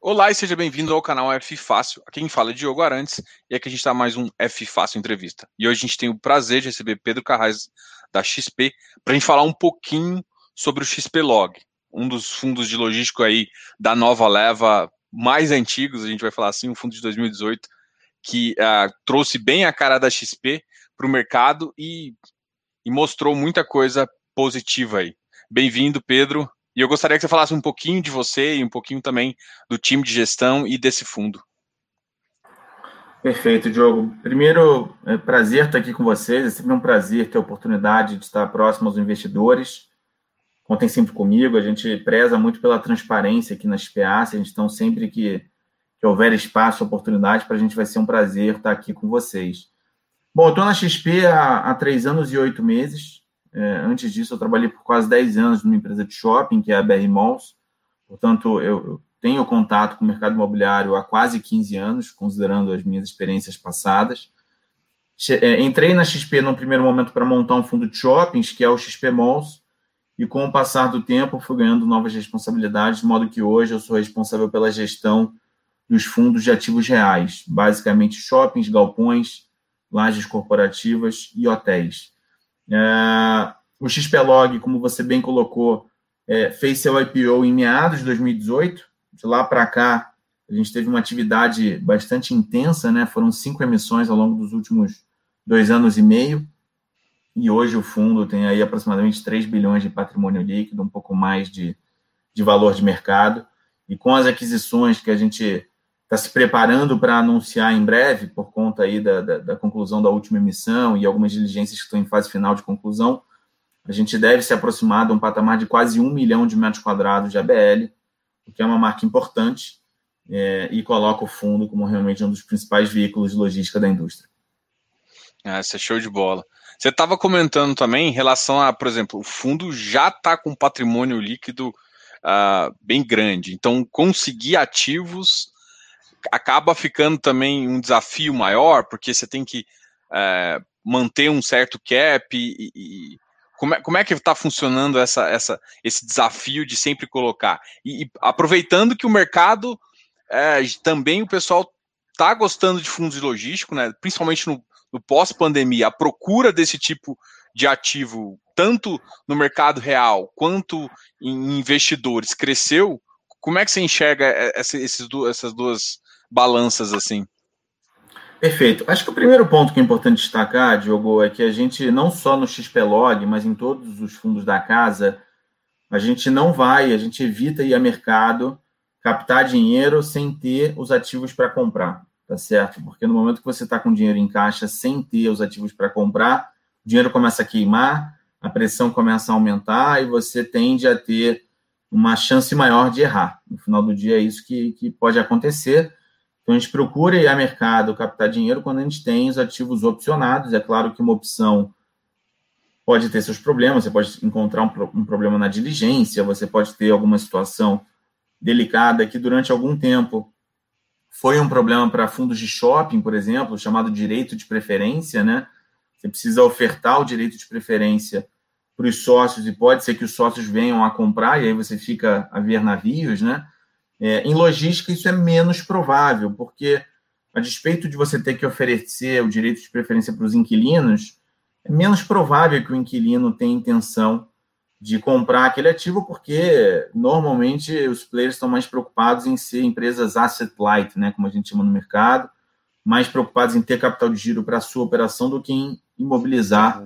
Olá e seja bem-vindo ao canal F Fácil. Aqui quem fala é Diogo Arantes e aqui a gente está mais um F Fácil Entrevista. E hoje a gente tem o prazer de receber Pedro Carrais da XP para a gente falar um pouquinho sobre o XP Log, um dos fundos de logístico aí da nova leva mais antigos, a gente vai falar assim, um fundo de 2018 que uh, trouxe bem a cara da XP para o mercado e, e mostrou muita coisa positiva aí. Bem-vindo, Pedro. E eu gostaria que você falasse um pouquinho de você e um pouquinho também do time de gestão e desse fundo. Perfeito, Diogo. Primeiro, é prazer estar aqui com vocês. É sempre um prazer ter a oportunidade de estar próximo aos investidores. Contem sempre comigo. A gente preza muito pela transparência aqui na SPA. A gente então sempre que, que houver espaço, oportunidade, para a gente vai ser um prazer estar aqui com vocês. Bom, eu estou na XP há, há três anos e oito meses. É, antes disso, eu trabalhei por quase 10 anos numa empresa de shopping, que é a BR Malls. Portanto, eu, eu tenho contato com o mercado imobiliário há quase 15 anos, considerando as minhas experiências passadas. É, entrei na XP no primeiro momento para montar um fundo de shoppings, que é o XP Malls, e com o passar do tempo fui ganhando novas responsabilidades, de modo que hoje eu sou responsável pela gestão dos fundos de ativos reais, basicamente shoppings, galpões, lajes corporativas e hotéis. É, o XPlog, como você bem colocou, é, fez seu IPO em meados de 2018. De lá para cá, a gente teve uma atividade bastante intensa, né? Foram cinco emissões ao longo dos últimos dois anos e meio. E hoje o fundo tem aí aproximadamente 3 bilhões de patrimônio líquido, um pouco mais de, de valor de mercado. E com as aquisições que a gente está se preparando para anunciar em breve, por conta aí da, da, da, conclusão da última emissão e algumas diligências que estão em fase final de conclusão, a gente deve se aproximar de um patamar de quase um milhão de metros quadrados de ABL, o que é uma marca importante é, e coloca o fundo como realmente um dos principais veículos de logística da indústria. Ah, isso é show de bola. Você estava comentando também em relação a, por exemplo, o fundo já está com patrimônio líquido uh, bem grande, então conseguir ativos acaba ficando também um desafio maior, porque você tem que é, manter um certo cap e, e como, é, como é que está funcionando essa, essa, esse desafio de sempre colocar? E, e aproveitando que o mercado é, também o pessoal está gostando de fundos de logístico, né? principalmente no, no pós-pandemia, a procura desse tipo de ativo, tanto no mercado real quanto em investidores, cresceu. Como é que você enxerga essa, esses, essas duas balanças assim. Perfeito. Acho que o primeiro ponto que é importante destacar, Diogo, é que a gente, não só no XPlog, mas em todos os fundos da casa, a gente não vai, a gente evita ir a mercado captar dinheiro sem ter os ativos para comprar, tá certo? Porque no momento que você está com dinheiro em caixa sem ter os ativos para comprar, o dinheiro começa a queimar, a pressão começa a aumentar e você tende a ter uma chance maior de errar. No final do dia é isso que, que pode acontecer. Então, a gente procura ir a mercado captar dinheiro quando a gente tem os ativos opcionados. É claro que uma opção pode ter seus problemas, você pode encontrar um, um problema na diligência, você pode ter alguma situação delicada que durante algum tempo foi um problema para fundos de shopping, por exemplo, chamado direito de preferência, né? Você precisa ofertar o direito de preferência para os sócios e pode ser que os sócios venham a comprar e aí você fica a ver navios, né? É, em logística, isso é menos provável, porque, a despeito de você ter que oferecer o direito de preferência para os inquilinos, é menos provável que o inquilino tenha intenção de comprar aquele ativo, porque normalmente os players estão mais preocupados em ser empresas asset light, né, como a gente chama no mercado, mais preocupados em ter capital de giro para a sua operação do que em imobilizar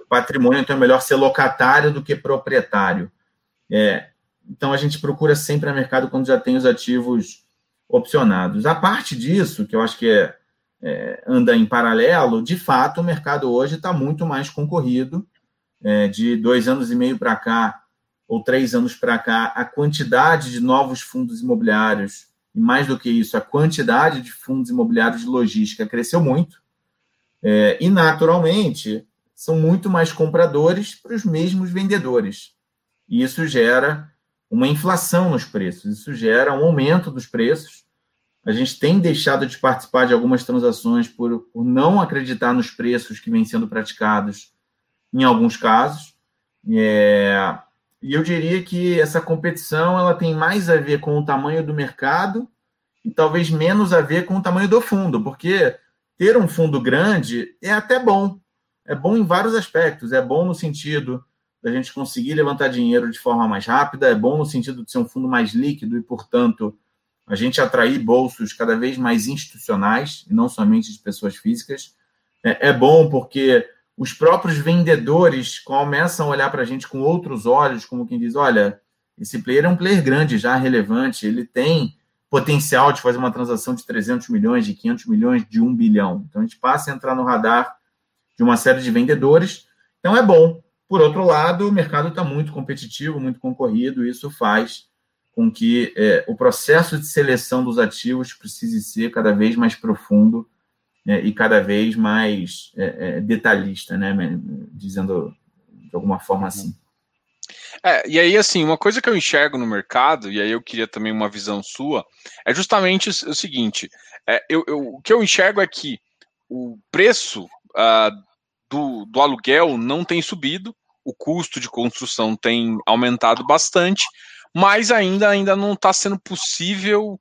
o patrimônio. Então é melhor ser locatário do que proprietário. É, então, a gente procura sempre a mercado quando já tem os ativos opcionados. A parte disso, que eu acho que é, é anda em paralelo, de fato, o mercado hoje está muito mais concorrido. É, de dois anos e meio para cá, ou três anos para cá, a quantidade de novos fundos imobiliários, e mais do que isso, a quantidade de fundos imobiliários de logística cresceu muito. É, e, naturalmente, são muito mais compradores para os mesmos vendedores. E isso gera uma inflação nos preços, isso gera um aumento dos preços. A gente tem deixado de participar de algumas transações por, por não acreditar nos preços que vêm sendo praticados em alguns casos. É, e eu diria que essa competição ela tem mais a ver com o tamanho do mercado e talvez menos a ver com o tamanho do fundo, porque ter um fundo grande é até bom. É bom em vários aspectos. É bom no sentido da gente conseguir levantar dinheiro de forma mais rápida, é bom no sentido de ser um fundo mais líquido e, portanto, a gente atrair bolsos cada vez mais institucionais, e não somente de pessoas físicas. É, é bom porque os próprios vendedores começam a olhar para a gente com outros olhos, como quem diz: olha, esse player é um player grande, já relevante, ele tem potencial de fazer uma transação de 300 milhões, de 500 milhões, de 1 bilhão. Então a gente passa a entrar no radar de uma série de vendedores. Então é bom. Por outro lado, o mercado está muito competitivo, muito concorrido, e isso faz com que é, o processo de seleção dos ativos precise ser cada vez mais profundo é, e cada vez mais é, é detalhista, né? Dizendo de alguma forma assim. É, e aí, assim, uma coisa que eu enxergo no mercado, e aí eu queria também uma visão sua, é justamente o seguinte: é, eu, eu, o que eu enxergo é que o preço uh, do, do aluguel não tem subido, o custo de construção tem aumentado bastante, mas ainda, ainda não está sendo possível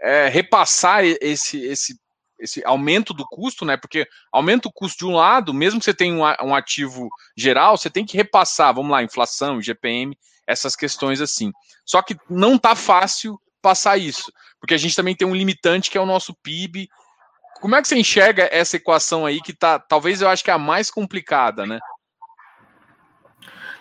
é, repassar esse, esse, esse aumento do custo, né? Porque aumenta o custo de um lado, mesmo que você tenha um, ativo geral, você tem que repassar, vamos lá, inflação, GPM, essas questões assim. Só que não está fácil passar isso, porque a gente também tem um limitante que é o nosso PIB. Como é que você enxerga essa equação aí que tá, talvez eu acho que é a mais complicada, né?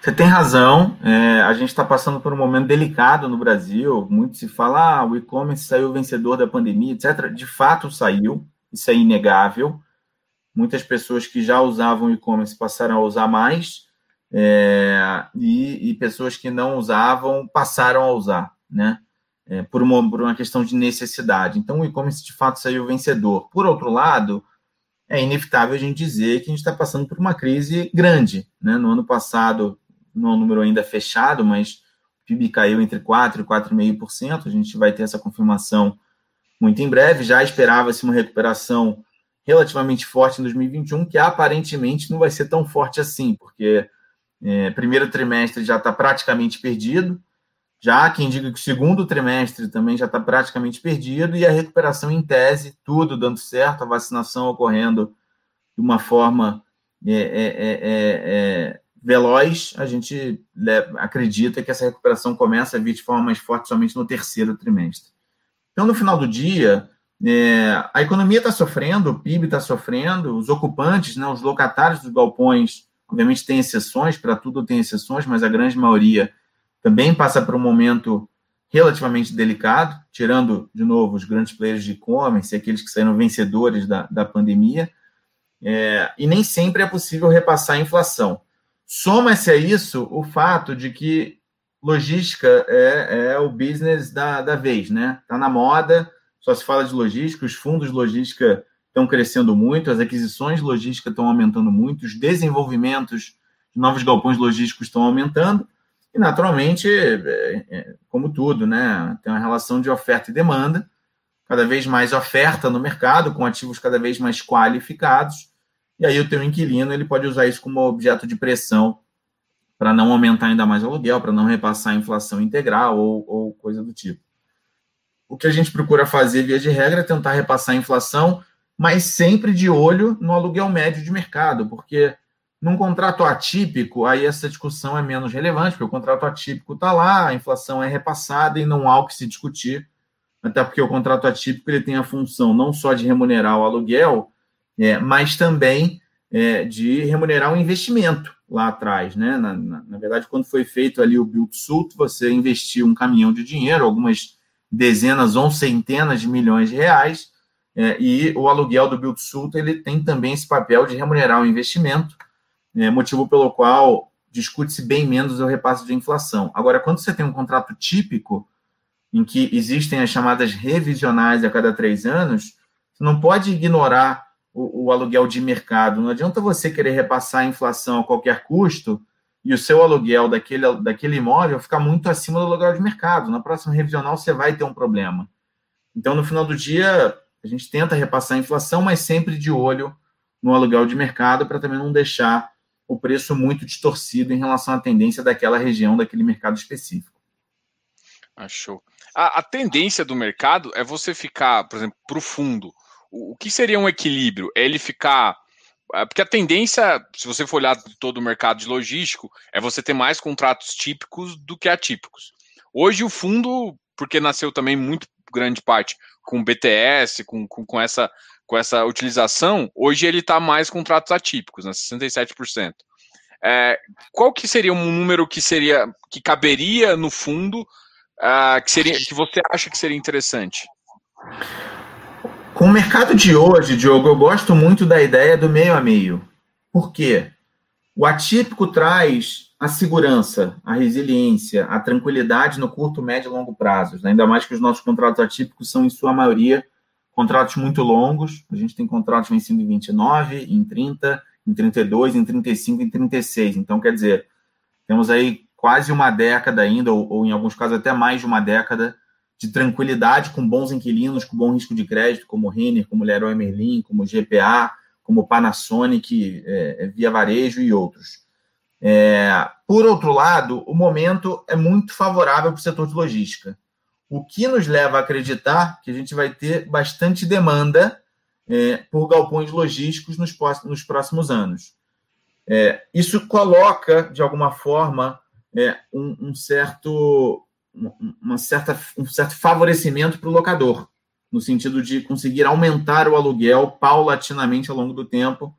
Você tem razão. É, a gente está passando por um momento delicado no Brasil. Muito se fala, ah, o e-commerce saiu vencedor da pandemia, etc. De fato saiu, isso é inegável. Muitas pessoas que já usavam e-commerce passaram a usar mais, é, e, e, pessoas que não usavam passaram a usar, né? É, por, uma, por uma questão de necessidade. Então, o e-commerce de fato saiu vencedor. Por outro lado, é inevitável a gente dizer que a gente está passando por uma crise grande. Né? No ano passado, não é um número ainda fechado, mas o PIB caiu entre 4% e 4,5%. A gente vai ter essa confirmação muito em breve. Já esperava-se uma recuperação relativamente forte em 2021, que aparentemente não vai ser tão forte assim, porque é, primeiro trimestre já está praticamente perdido. Já quem diga que o segundo trimestre também já está praticamente perdido, e a recuperação em tese, tudo dando certo, a vacinação ocorrendo de uma forma é, é, é, é veloz, a gente acredita que essa recuperação começa a vir de forma mais forte somente no terceiro trimestre. Então, no final do dia, é, a economia está sofrendo, o PIB está sofrendo, os ocupantes, né, os locatários dos galpões, obviamente tem exceções, para tudo tem exceções, mas a grande maioria também passa por um momento relativamente delicado, tirando, de novo, os grandes players de e-commerce, aqueles que saíram vencedores da, da pandemia, é, e nem sempre é possível repassar a inflação. Soma-se a isso o fato de que logística é, é o business da, da vez, né? Está na moda, só se fala de logística, os fundos de logística estão crescendo muito, as aquisições de logística estão aumentando muito, os desenvolvimentos de novos galpões logísticos estão aumentando, e naturalmente, é, é, como tudo, né? Tem uma relação de oferta e demanda, cada vez mais oferta no mercado, com ativos cada vez mais qualificados, e aí o teu inquilino ele pode usar isso como objeto de pressão para não aumentar ainda mais o aluguel, para não repassar a inflação integral ou, ou coisa do tipo. O que a gente procura fazer, via de regra, é tentar repassar a inflação, mas sempre de olho no aluguel médio de mercado, porque num contrato atípico, aí essa discussão é menos relevante, porque o contrato atípico está lá, a inflação é repassada e não há o que se discutir, até porque o contrato atípico ele tem a função não só de remunerar o aluguel, é, mas também é, de remunerar um investimento lá atrás. Né? Na, na, na, verdade, quando foi feito ali o Build Sult, você investiu um caminhão de dinheiro, algumas dezenas ou centenas de milhões de reais, é, e o aluguel do Build Sult ele tem também esse papel de remunerar o investimento, é, motivo pelo qual discute-se bem menos o repasse de inflação. Agora, quando você tem um contrato típico, em que existem as chamadas revisionais a cada três anos, você não pode ignorar o, o, aluguel de mercado. Não adianta você querer repassar a inflação a qualquer custo e o seu aluguel daquele, daquele imóvel ficar muito acima do aluguel de mercado. Na próxima revisional você vai ter um problema. Então, no final do dia, a gente tenta repassar a inflação, mas sempre de olho no aluguel de mercado para também não deixar o preço muito distorcido em relação à tendência daquela região, daquele mercado específico. Achou. A, a tendência do mercado é você ficar, por exemplo, para o fundo. O, que seria um equilíbrio? É ele ficar é, porque a tendência, se você for olhar todo o mercado de logístico, é você ter mais contratos típicos do que atípicos. Hoje o fundo, porque nasceu também muito grande parte com BTS, com, com, com essa, com essa utilização, hoje ele está mais contratos atípicos, né, 67%. É, qual que seria um número que seria que caberia no fundo uh, que seria que você acha que seria interessante? Com o mercado de hoje, Diogo, eu gosto muito da ideia do meio a meio. Por quê? O atípico traz a segurança, a resiliência, a tranquilidade no curto, médio e longo prazos. Né? Ainda mais que os nossos contratos atípicos são, em sua maioria, contratos muito longos. A gente tem contratos vencendo em 29, em 30, em 32, em 35, em 36. Então, quer dizer, temos aí quase uma década ainda, ou, ou em alguns casos até mais de uma década, de tranquilidade com bons inquilinos, com bom risco de crédito, como Renner, como Leroy Merlin, como GPA, como Panasonic, é, é, Via Varejo e outros. É, por outro lado, o momento é muito favorável para o setor de logística, o que nos leva a acreditar que a gente vai ter bastante demanda é, por galpões logísticos nos, nos próximos anos. É, isso coloca, de alguma forma, é, um, um certo uma certa, um certo favorecimento para o locador, no sentido de conseguir aumentar o aluguel paulatinamente ao longo do tempo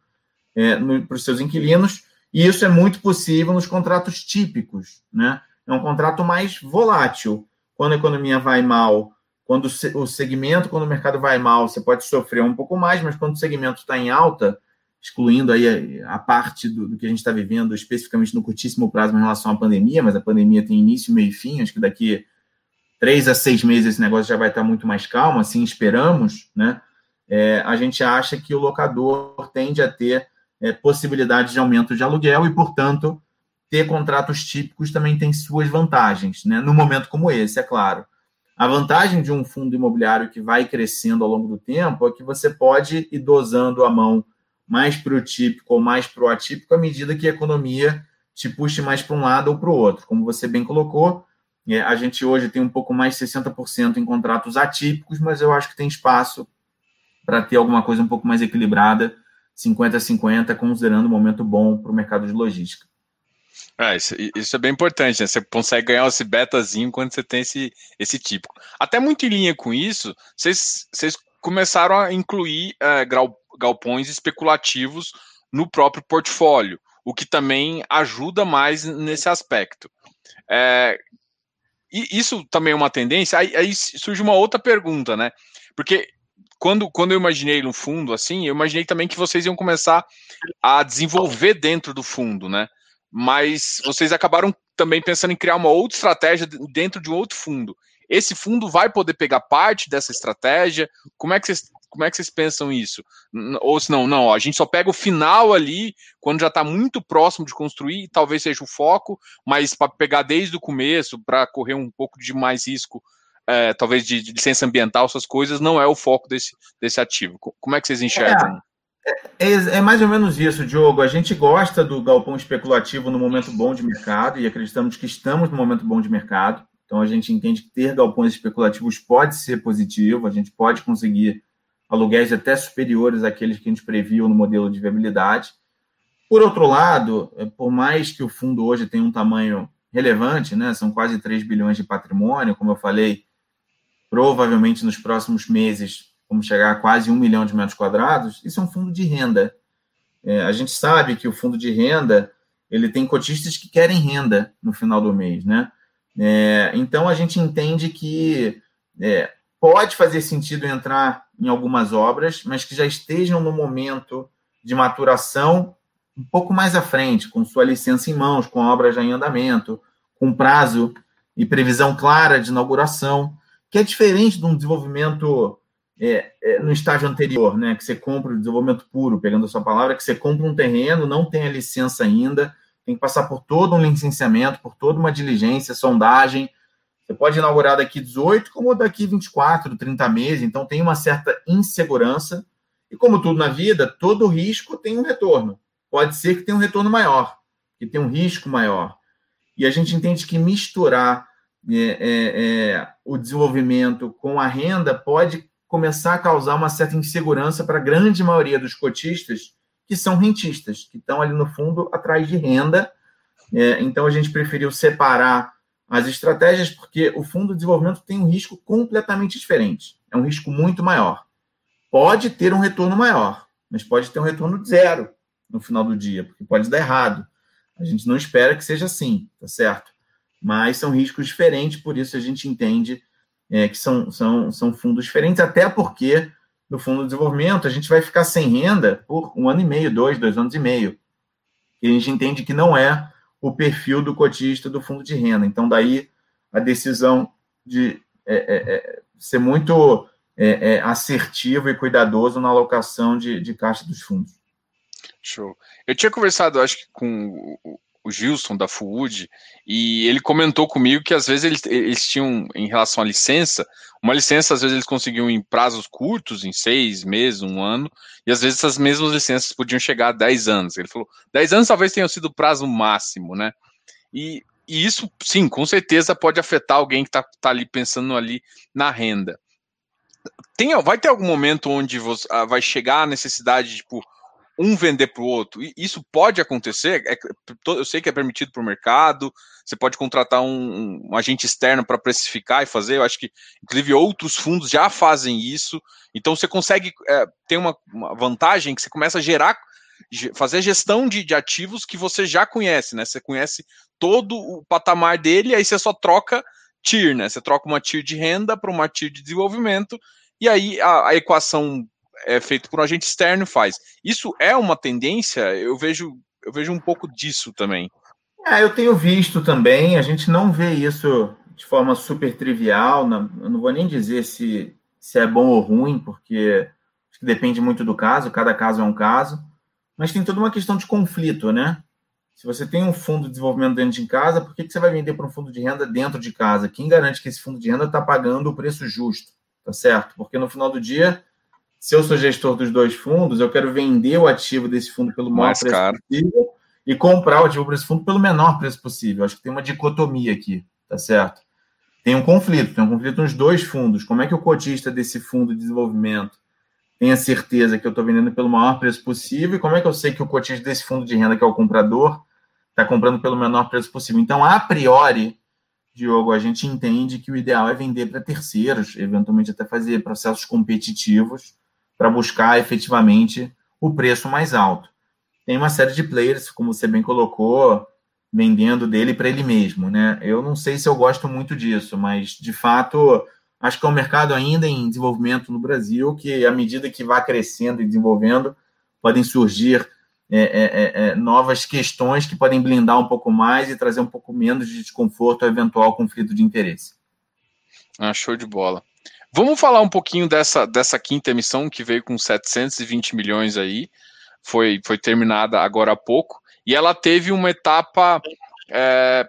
é, para os seus inquilinos, e isso é muito possível nos contratos típicos. Né? É um contrato mais volátil. Quando a economia vai mal, quando o segmento, quando o mercado vai mal, você pode sofrer um pouco mais, mas quando o segmento está em alta, excluindo aí a, a parte do, do, que a gente está vivendo especificamente no curtíssimo prazo em relação à pandemia, mas a pandemia tem início, meio e fim, acho que daqui três a seis meses esse negócio já vai estar muito mais calmo, assim esperamos, né? É, a gente acha que o locador tende a ter é, possibilidade de aumento de aluguel e, portanto, ter contratos típicos também tem suas vantagens, né? No momento como esse, é claro. A vantagem de um fundo imobiliário que vai crescendo ao longo do tempo é que você pode ir dosando a mão mais para o típico ou mais para o atípico à medida que a economia te puxe mais para um lado ou para o outro. Como você bem colocou, é, a gente hoje tem um pouco mais de 60% em contratos atípicos, mas eu acho que tem espaço para ter alguma coisa um pouco mais equilibrada, 50-50, considerando um momento bom para o mercado de logística. É, isso, isso, é bem importante, né? Você consegue ganhar esse betazinho quando você tem esse, esse típico. Até muito em linha com isso, vocês, vocês começaram a incluir é, galpões especulativos no próprio portfólio, o que também ajuda mais nesse aspecto. É, e isso também é uma tendência. Aí, aí, surge uma outra pergunta, né? Porque quando, quando eu imaginei no fundo, assim, eu imaginei também que vocês iam começar a desenvolver dentro do fundo, né? Mas vocês acabaram também pensando em criar uma outra estratégia dentro de um outro fundo. Esse fundo vai poder pegar parte dessa estratégia? Como é que vocês como é que vocês pensam isso? Ou se não, não, ó, a gente só pega o final ali, quando já está muito próximo de construir, talvez seja o foco, mas para pegar desde o começo, para correr um pouco de mais risco, é, talvez de, de, licença ambiental, essas coisas, não é o foco desse, desse ativo. Como é que vocês enxergam? É, é, é mais ou menos isso, Diogo. A gente gosta do galpão especulativo no momento bom de mercado e acreditamos que estamos no momento bom de mercado. Então a gente entende que ter galpões especulativos pode ser positivo, a gente pode conseguir aluguéis até superiores àqueles que a gente previu no modelo de viabilidade. Por outro lado, é, por mais que o fundo hoje tenha um tamanho relevante, né, são quase 3 bilhões de patrimônio, como eu falei, provavelmente nos próximos meses vamos chegar a quase um milhão de metros quadrados, isso é um fundo de renda. É, a gente sabe que o fundo de renda ele tem cotistas que querem renda no final do mês, né? É, então a gente entende que é, pode fazer sentido entrar em algumas obras, mas que já estejam no momento de maturação um pouco mais à frente, com sua licença em mãos, com a obra já em andamento, com prazo e previsão clara de inauguração, que é diferente de um desenvolvimento é, é, no estágio anterior, né? Que você compra o desenvolvimento puro, pegando a sua palavra, que você compra um terreno, não tem a licença ainda, tem que passar por todo um licenciamento, por toda uma diligência, sondagem, você pode inaugurar daqui 18, como daqui 24, 30 meses, então tem uma certa insegurança. E como tudo na vida, todo risco tem um retorno. pode ser que tenha um retorno maior, que tenha um risco maior. E a gente entende que misturar é, é, é, o desenvolvimento com a renda pode começar a causar uma certa insegurança para a grande maioria dos cotistas que são rentistas, que estão ali no fundo atrás de renda. É, então a gente preferiu separar as estratégias porque o fundo de desenvolvimento tem um risco completamente diferente. É um risco muito maior. Pode ter um retorno maior, mas pode ter um retorno de zero no final do dia, porque pode dar errado. A gente não espera que seja assim, tá certo? Mas são riscos diferentes, por isso a gente entende é, que são, são, são fundos diferentes, até porque no fundo de desenvolvimento a gente vai ficar sem renda por um ano e meio, dois, dois anos e meio. E a gente entende que não é o perfil do cotista do fundo de renda. Então, daí a decisão de é, é, é ser muito é, é, assertivo e cuidadoso na alocação de, de caixa dos fundos. Show. Eu tinha conversado, acho que com o Gilson da Food, e ele comentou comigo que às vezes eles, eles, tinham, em relação à licença, uma licença às vezes eles conseguiam em prazos curtos, em seis meses, um ano, e às vezes essas mesmas licenças podiam chegar a 10 anos. Ele falou, 10 anos talvez tenha sido o prazo máximo, né? E, e isso, sim, com certeza pode afetar alguém que está tá ali pensando ali na renda. Tem, vai ter algum momento onde você, ah, vai chegar a necessidade, tipo, um vender para o outro. E isso pode acontecer. É, eu sei que é permitido para o mercado. Você pode contratar um, um agente externo para precificar e fazer. Eu acho que, inclusive, outros fundos já fazem isso. Então, você consegue é, ter uma, uma, vantagem que você começa a gerar, fazer gestão de, de, ativos que você já conhece, né? Você conhece todo o patamar dele, aí você só troca TIR, né? Você troca uma TIR de renda para uma TIR de desenvolvimento. E aí a, a equação é feito por um agente externo faz. Isso é uma tendência? Eu vejo, eu vejo um pouco disso também. É, eu tenho visto também, a gente não vê isso de forma super trivial, não, eu não vou nem dizer se, se é bom ou ruim, porque depende muito do caso, cada caso é um caso, mas tem toda uma questão de conflito, né? Se você tem um fundo de desenvolvimento dentro de casa, por que, que você vai vender para um fundo de renda dentro de casa? Quem garante que esse fundo de renda está pagando o preço justo? Tá certo? Porque no final do dia, se eu sou gestor dos dois fundos, eu quero vender o ativo desse fundo pelo maior Mais preço caro. possível e comprar o ativo desse fundo pelo menor preço possível. Acho que tem uma dicotomia aqui, tá certo? Tem um conflito, tem um conflito nos dois fundos. Como é que o cotista desse fundo de desenvolvimento tem a certeza que eu estou vendendo pelo maior preço possível? E como é que eu sei que o cotista desse fundo de renda, que é o comprador, está comprando pelo menor preço possível? Então, a priori, Diogo, a gente entende que o ideal é vender para terceiros, eventualmente até fazer processos competitivos para buscar efetivamente o preço mais alto. Tem uma série de players, como você bem colocou, vendendo dele para ele mesmo, né? Eu não sei se eu gosto muito disso, mas de fato acho que é um mercado ainda em desenvolvimento no Brasil que, à medida que vai crescendo e desenvolvendo, podem surgir é, é, é, é, novas questões que podem blindar um pouco mais e trazer um pouco menos de desconforto ao eventual conflito de interesse. Ah, show de bola. Vamos falar um pouquinho dessa, dessa quinta emissão que veio com 720 milhões aí, foi, foi terminada agora há pouco, e ela teve uma etapa, é,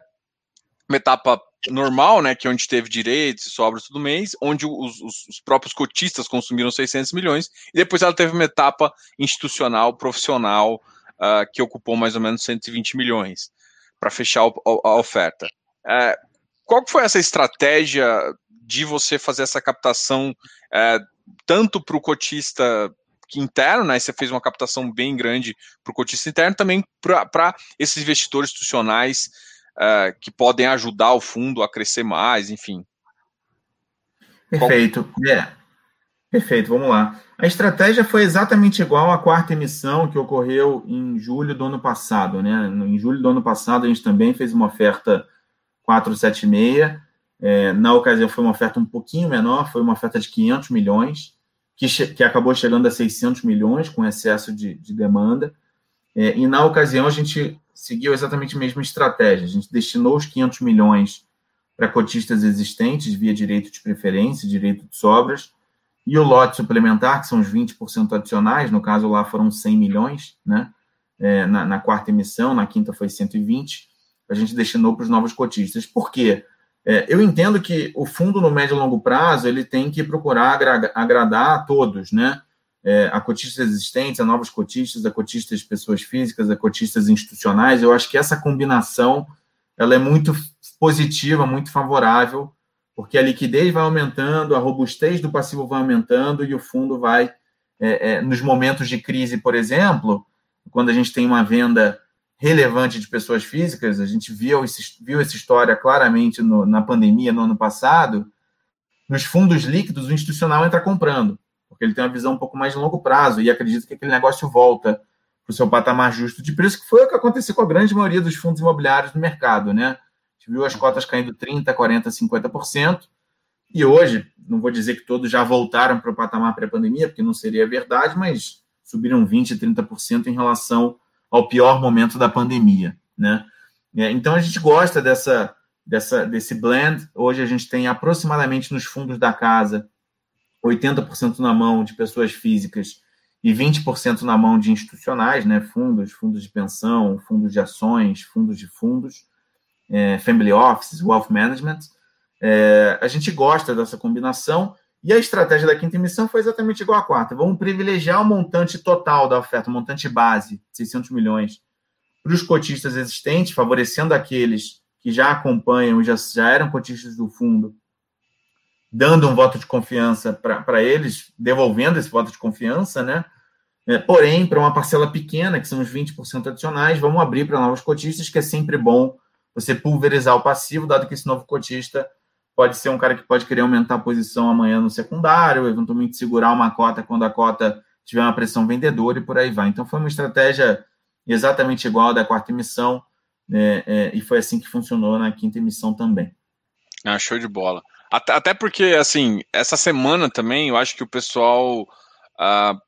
uma etapa normal, né, que é onde teve direitos e sobras todo mês, onde os, os, os, próprios cotistas consumiram 600 milhões, e depois ela teve uma etapa institucional, profissional, uh, que ocupou mais ou menos 120 milhões para fechar a, a oferta. Uh, qual foi essa estratégia de você fazer essa captação é, tanto para o cotista interno, né? Você fez uma captação bem grande para o cotista interno, também para esses investidores institucionais é, que podem ajudar o fundo a crescer mais, enfim. Perfeito. Qual... É. Perfeito, vamos lá. A estratégia foi exatamente igual à quarta emissão que ocorreu em julho do ano passado, né? Em julho do ano passado, a gente também fez uma oferta 476 é, na ocasião foi uma oferta um pouquinho menor, foi uma oferta de 500 milhões, que, que acabou chegando a 600 milhões com excesso de, de demanda. É, e na ocasião a gente seguiu exatamente a mesma estratégia. A gente destinou os 500 milhões para cotistas existentes via direito de preferência, direito de sobras, e o lote suplementar, que são os 20% adicionais, no caso lá foram 100 milhões, né? É, na, na, quarta emissão, na quinta foi 120, a gente destinou para os novos cotistas. Por quê? É, eu entendo que o fundo no médio e longo prazo ele tem que procurar agradar a todos, né? é, a cotistas existentes, a novos cotistas, a cotistas pessoas físicas, a cotistas institucionais. Eu acho que essa combinação ela é muito positiva, muito favorável, porque a liquidez vai aumentando, a robustez do passivo vai aumentando e o fundo vai, é, é, nos momentos de crise, por exemplo, quando a gente tem uma venda relevante de pessoas físicas, a gente viu, esse, viu essa história claramente no, na pandemia no ano passado, nos fundos líquidos, o institucional entra comprando porque ele tem uma visão um pouco mais de longo prazo e acredita que aquele negócio volta para o seu patamar justo de preço, que foi o que aconteceu com a grande maioria dos fundos imobiliários no mercado, né? A gente viu as cotas caindo 30%, 40%, 50%, e hoje, não vou dizer que todos já voltaram para o patamar pré-pandemia, porque não seria verdade, mas subiram 20%, 30% em relação ao pior momento da pandemia, né? É, então a gente gosta dessa, dessa, desse blend. Hoje a gente tem aproximadamente nos fundos da casa 80% na mão de pessoas físicas e 20% na mão de institucionais, né, fundos, fundos de pensão, fundos de ações, fundos de fundos, é, family offices, wealth management. É, a gente gosta dessa combinação e a estratégia da quinta emissão foi exatamente igual à quarta. Vamos privilegiar o montante total da oferta, o montante base, 600 milhões, para os cotistas existentes, favorecendo aqueles que já acompanham, já, já eram cotistas do fundo dando um voto de confiança para eles, devolvendo esse voto de confiança, né? É, porém, para uma parcela pequena, que são os 20% adicionais, vamos abrir para novos cotistas, que é sempre bom você pulverizar o passivo, dado que esse novo cotista pode ser um cara que pode querer aumentar a posição amanhã no secundário, eventualmente segurar uma cota quando a cota tiver uma pressão vendedora e por aí vai. Então, foi uma estratégia exatamente igual da quarta emissão, é, é, e foi assim que funcionou na quinta emissão também. Ah, show de bola. Até, porque, assim, essa semana também, eu acho que o pessoal, uh,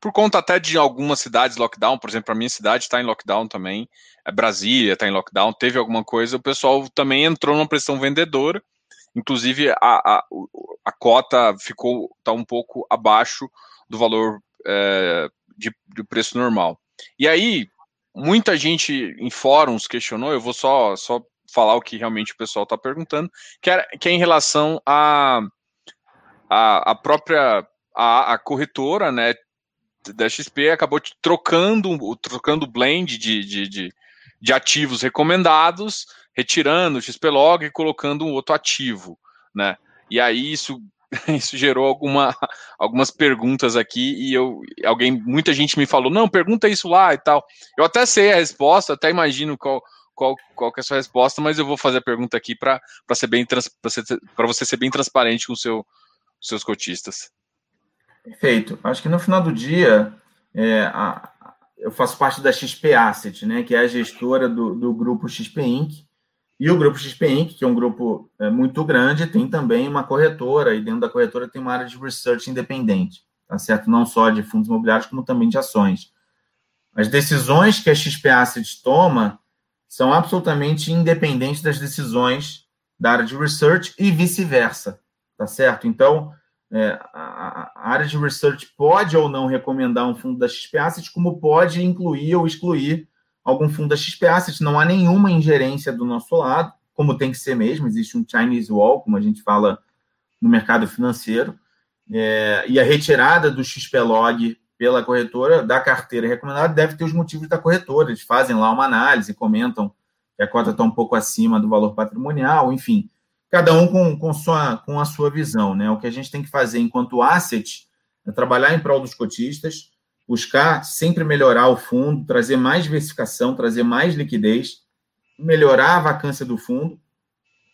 por conta até de algumas cidades lockdown, por exemplo, a minha cidade está em lockdown também, é Brasília está em lockdown, teve alguma coisa, o pessoal também entrou numa pressão vendedora, inclusive a, a, a cota ficou tá um pouco abaixo do valor é, de, de preço normal. E aí, muita gente em fóruns questionou, eu vou só, só falar o que realmente o pessoal está perguntando, que é, que é em relação a, a, a própria a, a, corretora, né, da XP acabou trocando trocando blend de, de, de, de ativos recomendados, retirando o XP Log e colocando um outro ativo, né? E aí isso isso gerou alguma, algumas perguntas aqui e eu alguém muita gente me falou não pergunta isso lá e tal eu até sei a resposta até imagino qual qual, qual é a sua resposta, mas eu vou fazer a pergunta aqui para ser bem para você ser bem transparente com seu, seus cotistas. Perfeito. Acho que no final do dia é, a, eu faço parte da XP Asset, né, que é a gestora do, do grupo XP Inc. E o grupo XP Inc., que é um grupo é, muito grande, tem também uma corretora, e dentro da corretora tem uma área de research independente, tá certo? Não só de fundos imobiliários, como também de ações. As decisões que a XP Asset toma são absolutamente independentes das decisões da área de research e vice-versa, tá certo? Então, é, a, a, área de research pode ou não recomendar um fundo da XP Asset, como pode incluir ou excluir algum fundo da XP Asset. Não há nenhuma ingerência do nosso lado, como tem que ser mesmo, existe um Chinese Wall, como a gente fala no mercado financeiro, é, e a retirada do XP Log pela corretora da carteira recomendada deve ter os motivos da corretora. Eles fazem lá uma análise, comentam que a cota está um pouco acima do valor patrimonial, enfim, cada um com, com, sua, com a sua visão. Né? O que a gente tem que fazer enquanto asset é trabalhar em prol dos cotistas, buscar sempre melhorar o fundo, trazer mais diversificação, trazer mais liquidez, melhorar a vacância do fundo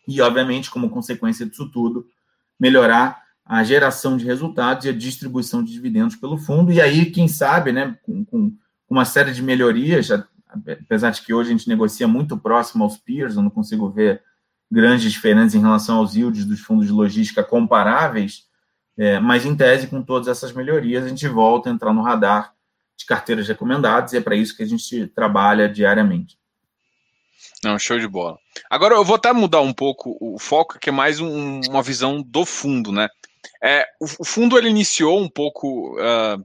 e, obviamente, como consequência disso tudo, melhorar a geração de resultados e a distribuição de dividendos pelo fundo. E aí, quem sabe, né, com, com uma série de melhorias, apesar de que hoje a gente negocia muito próximo aos peers, eu não consigo ver grandes diferenças em relação aos yields dos fundos de logística comparáveis, é, mas em tese, com todas essas melhorias, a gente volta a entrar no radar de carteiras recomendadas e é para isso que a gente trabalha diariamente. Não, show de bola. Agora eu vou até mudar um pouco o foco, que é mais um, uma visão do fundo, né? É, o, fundo ele iniciou um pouco, uh,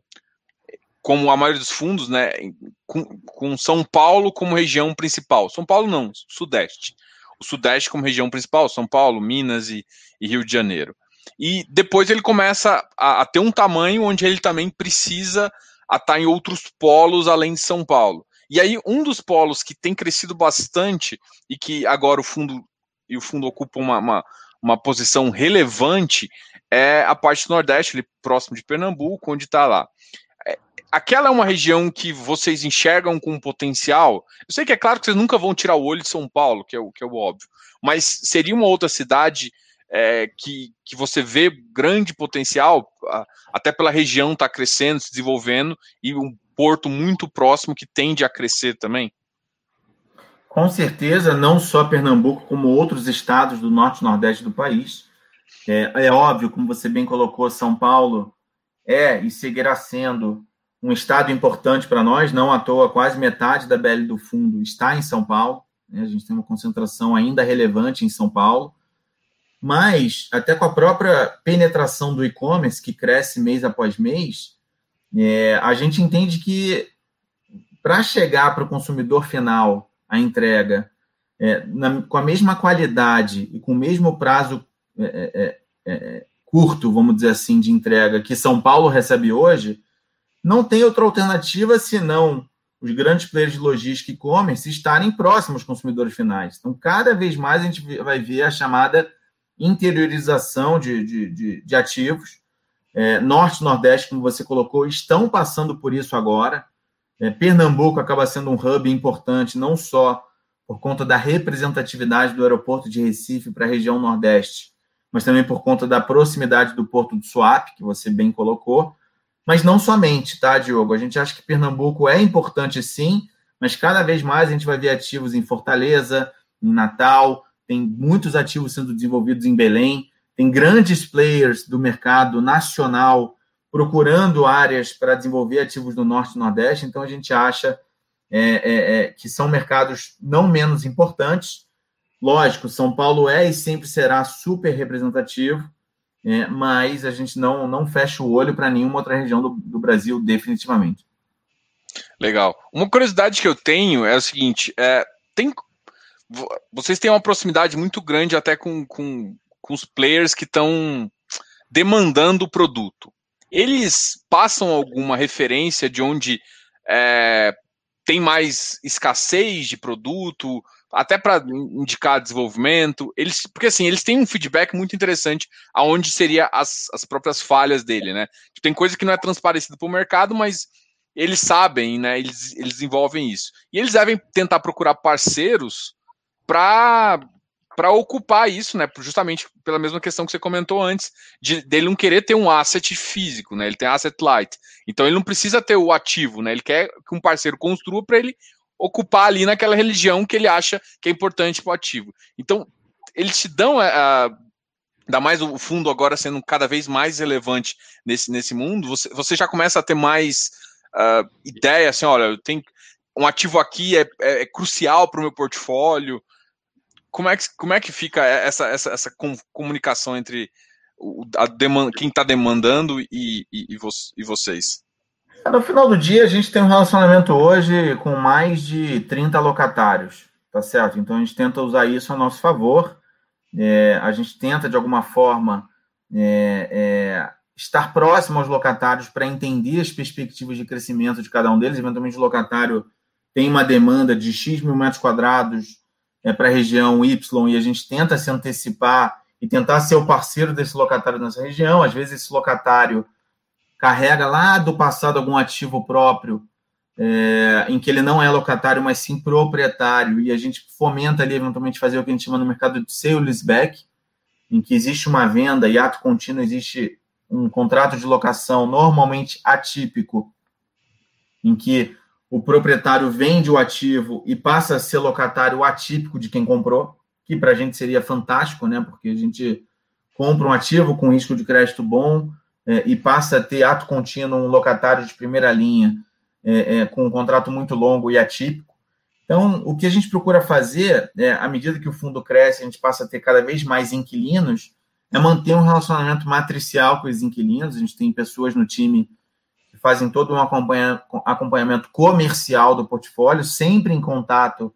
como a maioria dos fundos, né, com, com, São Paulo como região principal. São Paulo não, Sudeste. O Sudeste como região principal, São Paulo, Minas e, e Rio de Janeiro. E depois ele começa a, a ter um tamanho onde ele também precisa estar em outros polos além de São Paulo. E aí, um dos polos que tem crescido bastante e que agora o fundo e o fundo ocupa uma, uma, uma posição relevante é a parte do Nordeste, ali próximo de Pernambuco, onde está lá. É, aquela é uma região que vocês enxergam com potencial. Eu sei que é claro que vocês nunca vão tirar o olho de São Paulo, que é o, que é o óbvio, mas seria uma outra cidade é, que, que você vê grande potencial, até pela região estar tá crescendo, se desenvolvendo, e um porto muito próximo que tende a crescer também? Com certeza, não só Pernambuco, como outros estados do norte e nordeste do país. É, é óbvio, como você bem colocou, São Paulo é e seguirá sendo um estado importante para nós, não à toa, quase metade da BL do Fundo está em São Paulo. Né? A gente tem uma concentração ainda relevante em São Paulo mas até com a própria penetração do e-commerce, que cresce mês após mês, é, a gente entende que para chegar para o consumidor final a entrega é, na, com a mesma qualidade e com o mesmo prazo é, é, é, é curto, vamos dizer assim, de entrega que São Paulo recebe hoje, não tem outra alternativa senão os grandes players de logística e e-commerce estarem próximos aos consumidores finais. Então, cada vez mais a gente vai ver a chamada interiorização de, de, de, de ativos. É, Norte Nordeste, como você colocou, estão passando por isso agora. É, Pernambuco acaba sendo um hub importante, não só por conta da representatividade do aeroporto de Recife para a região Nordeste, mas também por conta da proximidade do Porto do Suape, que você bem colocou. Mas não somente, tá, Diogo? A gente acha que Pernambuco é importante sim, mas cada vez mais a gente vai ver ativos em Fortaleza, em Natal, tem muitos ativos sendo desenvolvidos em Belém, tem grandes players do mercado nacional procurando áreas para desenvolver ativos no Norte e Nordeste, então a gente acha é, é, é, que são mercados não menos importantes. Lógico, São Paulo é e sempre será super representativo, é, mas a gente não, não fecha o olho para nenhuma outra região do, do Brasil, definitivamente. Legal. Uma curiosidade que eu tenho é o seguinte: é, tem vocês têm uma proximidade muito grande até com, com, com os players que estão demandando o produto. Eles passam alguma referência de onde é, tem mais escassez de produto, até para indicar desenvolvimento. Eles, porque assim, eles têm um feedback muito interessante aonde seria as, as próprias falhas dele, né? Tem coisa que não é transparecida para o mercado, mas eles sabem, né? Eles, eles desenvolvem isso. E eles devem tentar procurar parceiros para para ocupar isso, né? Justamente pela mesma questão que você comentou antes, de dele não querer ter um asset físico, né? Ele tem asset light. Então ele não precisa ter o ativo, né? Ele quer que um parceiro construa para ele ocupar ali naquela religião que ele acha que é importante para o ativo. Então, eles te dão a, a ainda mais o fundo agora sendo cada vez mais relevante nesse, nesse mundo, você, você já começa a ter mais uh, ideia, assim, olha, eu tenho um ativo aqui é, é, é crucial para o meu portfólio, como é que, como é que fica essa, essa, essa comunicação entre o, a demanda, quem está demandando e, e, e, vo, e vocês? No final do dia, a gente tem um relacionamento hoje com mais de 30 locatários, tá certo? Então a gente tenta usar isso a nosso favor. É, a gente tenta, de alguma forma, é, é, estar próximo aos locatários para entender as perspectivas de crescimento de cada um deles. Eventualmente, o locatário tem uma demanda de X mil metros quadrados é, para a região Y e a gente tenta se antecipar e tentar ser o parceiro desse locatário nessa região. Às vezes, esse locatário carrega lá do passado algum ativo próprio, é, em que ele não é locatário, mas sim proprietário, e a gente fomenta ali, eventualmente, fazer o que a gente chama no mercado de sale-leaseback, em que existe uma venda e ato contínuo, existe um contrato de locação normalmente atípico, em que o proprietário vende o ativo e passa a ser locatário atípico de quem comprou, que para a gente seria fantástico, né? Porque a gente compra um ativo com risco de crédito bom é, e passa a ter ato contínuo um locatário de primeira linha é, é, com um contrato muito longo e atípico. Então, o que a gente procura fazer, é, à medida que o fundo cresce, a gente passa a ter cada vez mais inquilinos, é manter um relacionamento matricial com os inquilinos. A gente tem pessoas no time fazem todo um acompanhamento comercial do portfólio, sempre em contato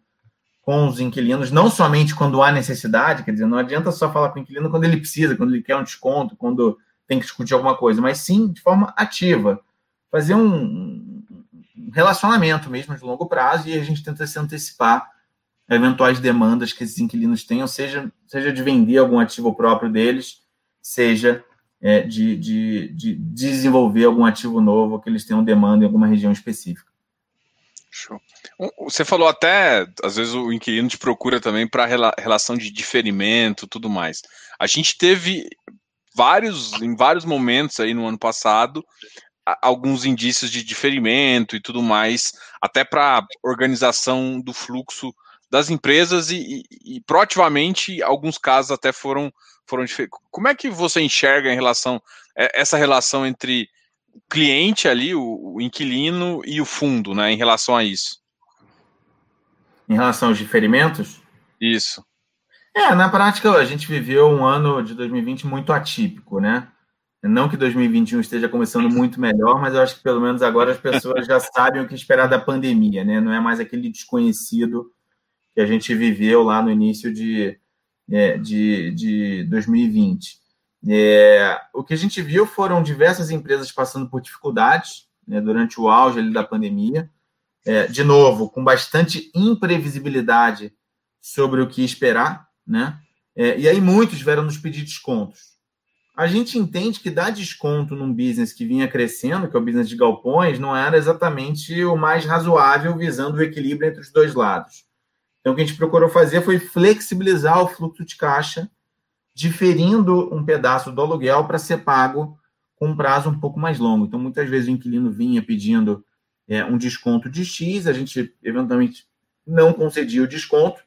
com os inquilinos, não somente quando há necessidade, quer dizer, não adianta só falar com o inquilino quando ele precisa, quando ele quer um desconto, quando tem que discutir alguma coisa, mas sim de forma ativa. Fazer um relacionamento mesmo de longo prazo e a gente tenta se antecipar a eventuais demandas que esses inquilinos tenham, seja, seja de vender algum ativo próprio deles, seja é, de, de, de desenvolver algum ativo novo que eles tenham demanda em alguma região específica. Show. Você falou até, às vezes o inquilino te procura também para relação de diferimento, tudo mais. A gente teve vários, em vários momentos aí no ano passado, alguns indícios de diferimento e tudo mais, até para organização do fluxo das empresas e, e, e, proativamente alguns casos até foram foram diferentes. Como é que você enxerga em relação é, essa relação entre o cliente ali, o, o inquilino e o fundo, né, em relação a isso? Em relação aos diferimentos? Isso. É, na prática a gente viveu um ano de 2020 muito atípico, né? Não que 2021 esteja começando muito melhor, mas eu acho que pelo menos agora as pessoas já sabem o que esperar da pandemia, né? Não é mais aquele desconhecido que a gente viveu lá no início de, é, de, de 2020. É, o que a gente viu foram diversas empresas passando por dificuldades né, durante o auge ali da pandemia. É, de novo, com bastante imprevisibilidade sobre o que esperar, né? É, e aí muitos vieram nos pedir descontos a gente entende que dar desconto num business que vinha crescendo, que é o business de galpões, não era exatamente o mais razoável visando o equilíbrio entre os dois lados. Então, o que a gente procurou fazer foi flexibilizar o fluxo de caixa, diferindo um pedaço do aluguel para ser pago com um prazo um pouco mais longo. Então, muitas vezes o inquilino vinha pedindo é, um desconto de X, a gente eventualmente não concedia o desconto,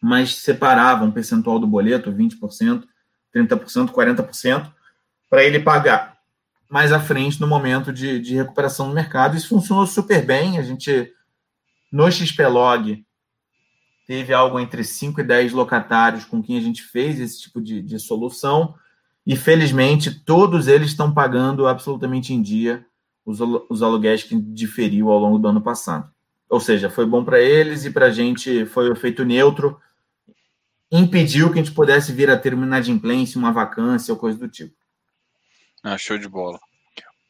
mas separava um percentual do boleto, 20%, 30%, 40%, para ele pagar mais à frente no momento de, de recuperação do mercado. Isso funcionou super bem. A gente, no XPlog, teve algo entre 5 e 10 locatários com quem a gente fez esse tipo de, de solução. E felizmente todos eles estão pagando absolutamente em dia os, os aluguéis que diferiu ao longo do ano passado. Ou seja, foi bom para eles e para a gente foi o efeito neutro impediu que a gente pudesse vir a ter uma inadimplência, uma vacância ou coisa do tipo. Ah, show de bola.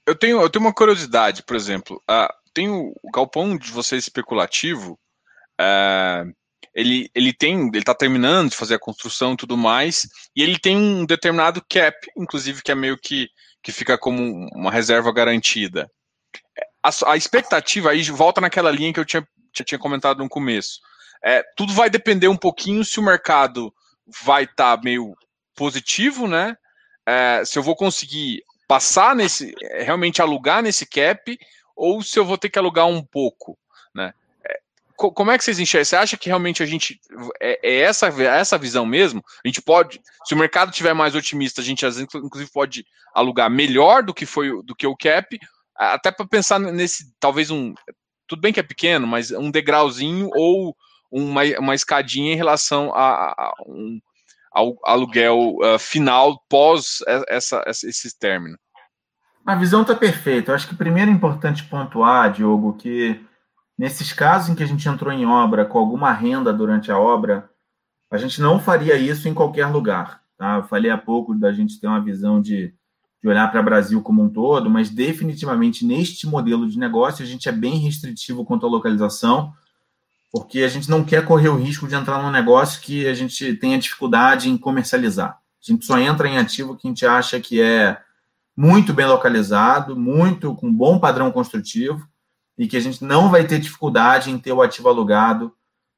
Eu tenho, eu tenho uma curiosidade, por exemplo, uh, tem o, o galpão de vocês especulativo, uh, ele, ele tem, ele está terminando de fazer a construção e tudo mais, e ele tem um determinado cap, inclusive que é meio que, que fica como uma reserva garantida. A, a expectativa aí volta naquela linha que eu tinha, tinha comentado no começo. É, tudo vai depender um pouquinho se o mercado vai estar tá meio positivo, né? É, se eu vou conseguir passar nesse, é, realmente alugar nesse cap, ou se eu vou ter que alugar um pouco, né? É, como é que vocês enxergam? Você acha que realmente a gente é, é, essa, essa visão mesmo? A gente pode, se o mercado tiver mais otimista, a gente inclusive pode alugar melhor do que foi do que o cap, até para pensar nesse talvez um tudo bem que é pequeno, mas um degrauzinho ou uma, uma escadinha em relação a, a um, ao aluguel uh, final pós essa, esse término. A visão está perfeita. Eu acho que primeiro é importante pontuar, Diogo, que nesses casos em que a gente entrou em obra com alguma renda durante a obra, a gente não faria isso em qualquer lugar. Tá? Eu falei há pouco da gente ter uma visão de, de olhar para o Brasil como um todo, mas definitivamente neste modelo de negócio a gente é bem restritivo quanto à localização porque a gente não quer correr o risco de entrar num negócio que a gente tenha dificuldade em comercializar. A gente só entra em ativo que a gente acha que é muito bem localizado, muito com bom padrão construtivo e que a gente não vai ter dificuldade em ter o ativo alugado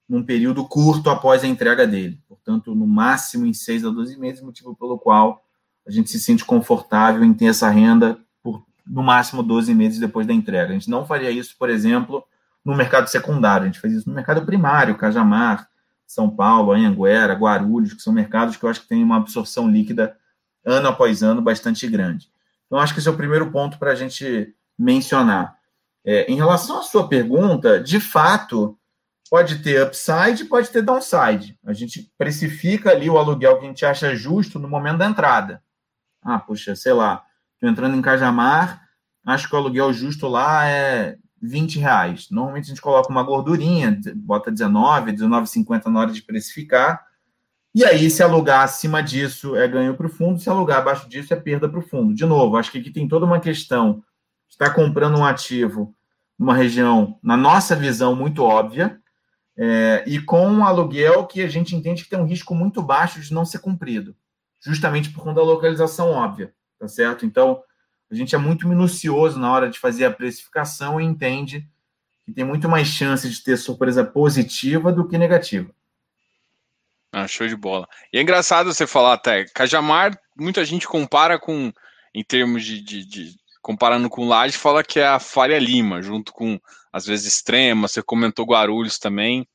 num período curto após a entrega dele. Portanto, no máximo em 6 a 12 meses, motivo pelo qual a gente se sente confortável em ter essa renda por no máximo 12 meses depois da entrega. A gente não faria isso, por exemplo, no mercado secundário. A gente fez isso no mercado primário, Cajamar, São Paulo, Anhanguera, Guarulhos, que são mercados que eu acho que têm uma absorção líquida ano após ano bastante grande. Então, acho que esse é o primeiro ponto para a gente mencionar. É, em relação à sua pergunta, de fato, pode ter upside, pode ter downside. A gente precifica ali o aluguel que a gente acha justo no momento da entrada. Ah, puxa, sei lá, estou entrando em Cajamar, acho que o aluguel justo lá é 20 reais. Normalmente a gente coloca uma gordurinha, bota 19, 19,50 na hora de precificar. E aí, se alugar acima disso, é ganho para o fundo, se alugar abaixo disso, é perda para o fundo. De novo, acho que aqui tem toda uma questão. Está comprando um ativo numa região, na nossa visão, muito óbvia, é, e com um aluguel que a gente entende que tem um risco muito baixo de não ser cumprido, justamente por conta da localização óbvia, tá certo? Então, a gente é muito minucioso na hora de fazer a precificação e entende que tem muito mais chance de ter surpresa positiva do que negativa. Ah, show de bola. E é engraçado você falar até, Cajamar, muita gente compara com, em termos de, de, de comparando com Laje, fala que é a Faria Lima, junto com, às vezes, Extrema, você comentou Guarulhos também.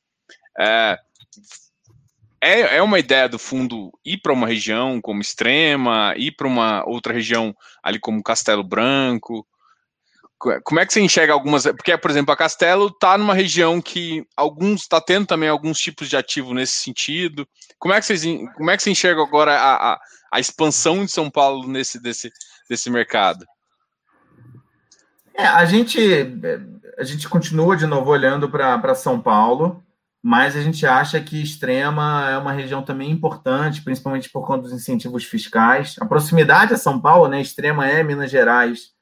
É, é, é uma ideia do fundo ir para uma região como Extrema, ir para uma outra região ali como Castelo Branco. Como é que você enxerga algumas? Porque, por exemplo, a Castelo está numa região que alguns está tendo também alguns tipos de ativo nesse sentido. Como é que vocês, como é que você enxerga agora a, a, a expansão de São Paulo nesse desse, desse mercado? É, a gente a gente continua de novo olhando para São Paulo, mas a gente acha que Extrema é uma região também importante, principalmente por conta dos incentivos fiscais. A proximidade a São Paulo, né? Extrema é Minas Gerais,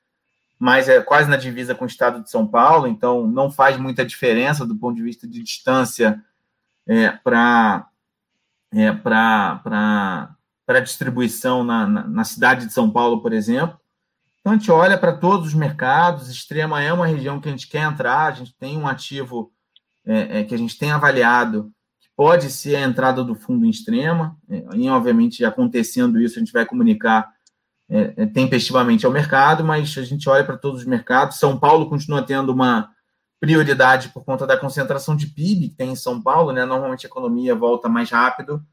mas é quase na divisa com o estado de São Paulo, então não faz muita diferença do ponto de vista de distância é, para é, para distribuição na, na, na cidade de São Paulo, por exemplo. Então, a gente olha para todos os mercados. Extrema é uma região que a gente quer entrar. A gente tem um ativo é, é, que a gente tem avaliado que pode ser a entrada do fundo em extrema. É, e, obviamente, acontecendo isso, a gente vai comunicar é, é, tempestivamente ao mercado, mas a gente olha para todos os mercados. São Paulo continua tendo uma prioridade por conta da concentração de PIB que tem em São Paulo. Né? Normalmente a economia volta mais rápido,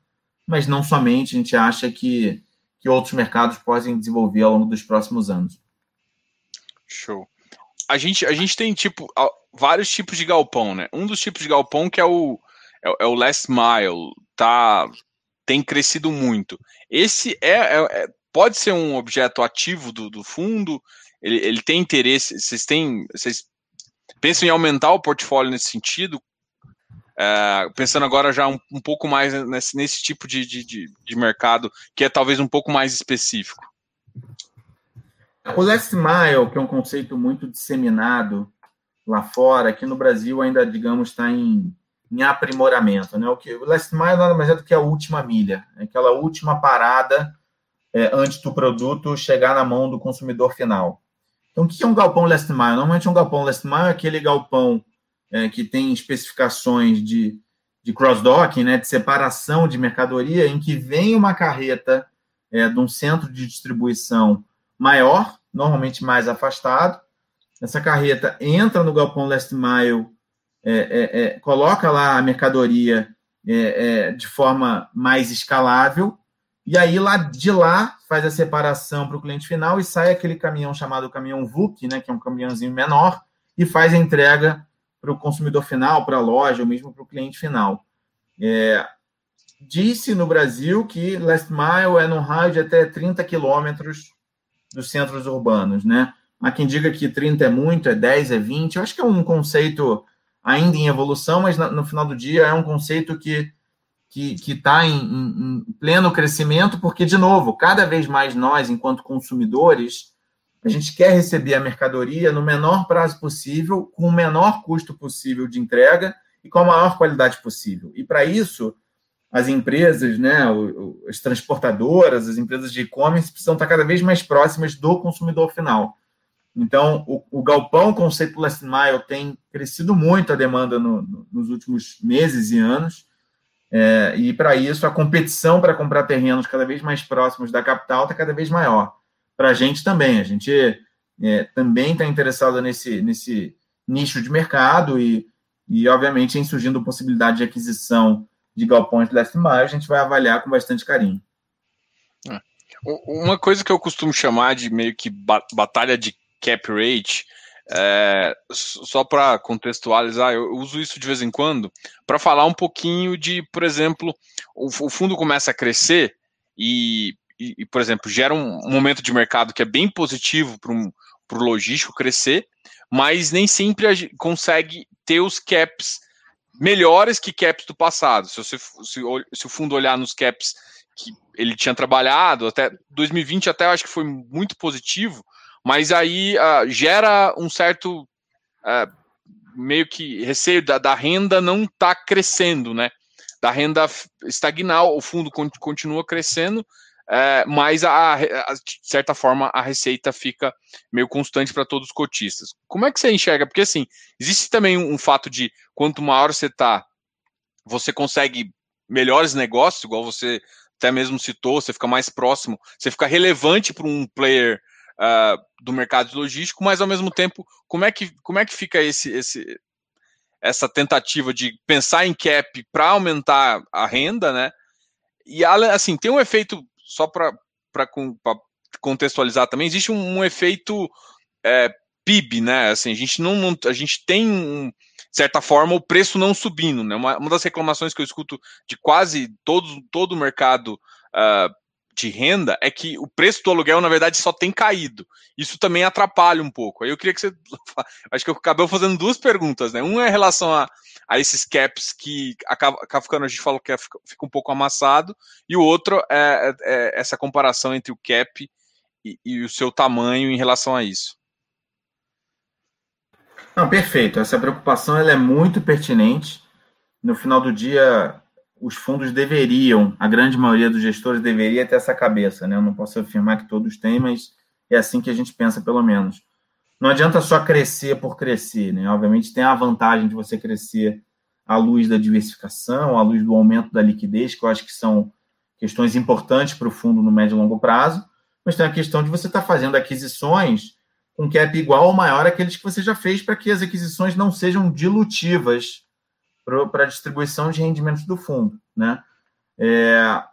mas não somente. A gente acha que, que outros mercados podem desenvolver ao longo dos próximos anos. Show. A gente, a gente tem, tipo, vários tipos de galpão, né? Um dos tipos de galpão que é o, é, é o last mile, tá? Tem crescido muito. Esse é, é, é pode ser um objeto ativo do, do fundo? Ele, ele tem interesse? Vocês têm. Vocês pensam em aumentar o portfólio nesse sentido? É, pensando agora já um, um pouco mais nesse, nesse tipo de, de, de mercado que é talvez um pouco mais específico. O last mile, que é um conceito muito disseminado lá fora, aqui no Brasil ainda, digamos, está em, em aprimoramento. Né? O, que, o last mile nada mais é do que a última milha, é aquela última parada é, antes do produto chegar na mão do consumidor final. Então, o que é um galpão last mile? Normalmente, um galpão last mile é aquele galpão é, que tem especificações de, de cross-docking, né, de separação de mercadoria, em que vem uma carreta é, de um centro de distribuição maior, normalmente mais afastado. Essa carreta entra no galpão last mile, é, é, é, coloca lá a mercadoria é, é, de forma mais escalável, e aí lá de lá faz a separação para o cliente final e sai aquele caminhão chamado caminhão VUC, né, que é um caminhãozinho menor, e faz a entrega para o consumidor final, para a loja, ou mesmo para o cliente final. É, disse no Brasil que last mile é num raio de até 30 quilômetros dos centros urbanos, né? Há quem diga que 30 é muito, é 10, é 20. Eu acho que é um conceito ainda em evolução, mas no final do dia é um conceito que que está em, em, em, pleno crescimento, porque, de novo, cada vez mais nós, enquanto consumidores, a gente quer receber a mercadoria no menor prazo possível, com o menor custo possível de entrega e com a maior qualidade possível. E para isso, as empresas, né, as transportadoras, as empresas de e-commerce precisam estar cada vez mais próximas do consumidor final. Então, o, o galpão conceito last mile tem crescido muito a demanda no, no, nos últimos meses e anos. É, e para isso, a competição para comprar terrenos cada vez mais próximos da capital está cada vez maior. Para a gente também. A gente é, também está interessado nesse, nesse nicho de mercado e, e, obviamente, em surgindo possibilidade de aquisição de galpões de last mile, a gente vai avaliar com bastante carinho. É. Uma coisa que eu costumo chamar de meio que batalha de cap rate, é, só para contextualizar, eu uso isso de vez em quando para falar um pouquinho de, por exemplo, o, o fundo começa a crescer e, e, por exemplo, gera um momento de mercado que é bem positivo para o logístico crescer, mas nem sempre consegue ter os caps melhores que caps do passado. Se, você, se, se o fundo olhar nos caps que ele tinha trabalhado, até 2020 até acho que foi muito positivo, mas aí uh, gera um certo uh, meio que receio da, da renda não está crescendo, né? Da renda estagnar, o fundo continua crescendo, é, mas a, a, de certa forma a receita fica meio constante para todos os cotistas. Como é que você enxerga? Porque assim, existe também um, um fato de quanto maior você está, você consegue melhores negócios, igual você até mesmo citou, você fica mais próximo, você fica relevante para um player uh, do mercado logístico, mas ao mesmo tempo, como é que, como é que fica esse, esse, essa tentativa de pensar em cap para aumentar a renda, né? E assim, tem um efeito só para contextualizar também, existe um, um efeito é, PIB, né? Assim, a gente não, não a gente tem um, de certa forma o preço não subindo, né? Uma, uma das reclamações que eu escuto de quase todo, todo o mercado uh, de renda é que o preço do aluguel, na verdade, só tem caído. Isso também atrapalha um pouco. Aí eu queria que você. Acho que eu acabei fazendo duas perguntas, né? Uma é em relação a, a esses caps que acaba, ficando, a gente falou que é, fica, fica, um pouco amassado, e o outro é, é, é essa comparação entre o cap e, e, o seu tamanho em relação a isso. Não, perfeito. Essa preocupação ela é muito pertinente. No final do dia, os fundos deveriam, a grande maioria dos gestores deveria ter essa cabeça, né? Eu não posso afirmar que todos têm, mas é assim que a gente pensa, pelo menos. Não adianta só crescer por crescer, né? Obviamente tem a vantagem de você crescer à luz da diversificação, à luz do aumento da liquidez, que eu acho que são questões importantes para o fundo no médio e longo prazo, mas tem a questão de você estar tá fazendo aquisições com cap igual ou maior àqueles que você já fez para que as aquisições não sejam dilutivas para a distribuição de rendimentos do fundo. Né? É,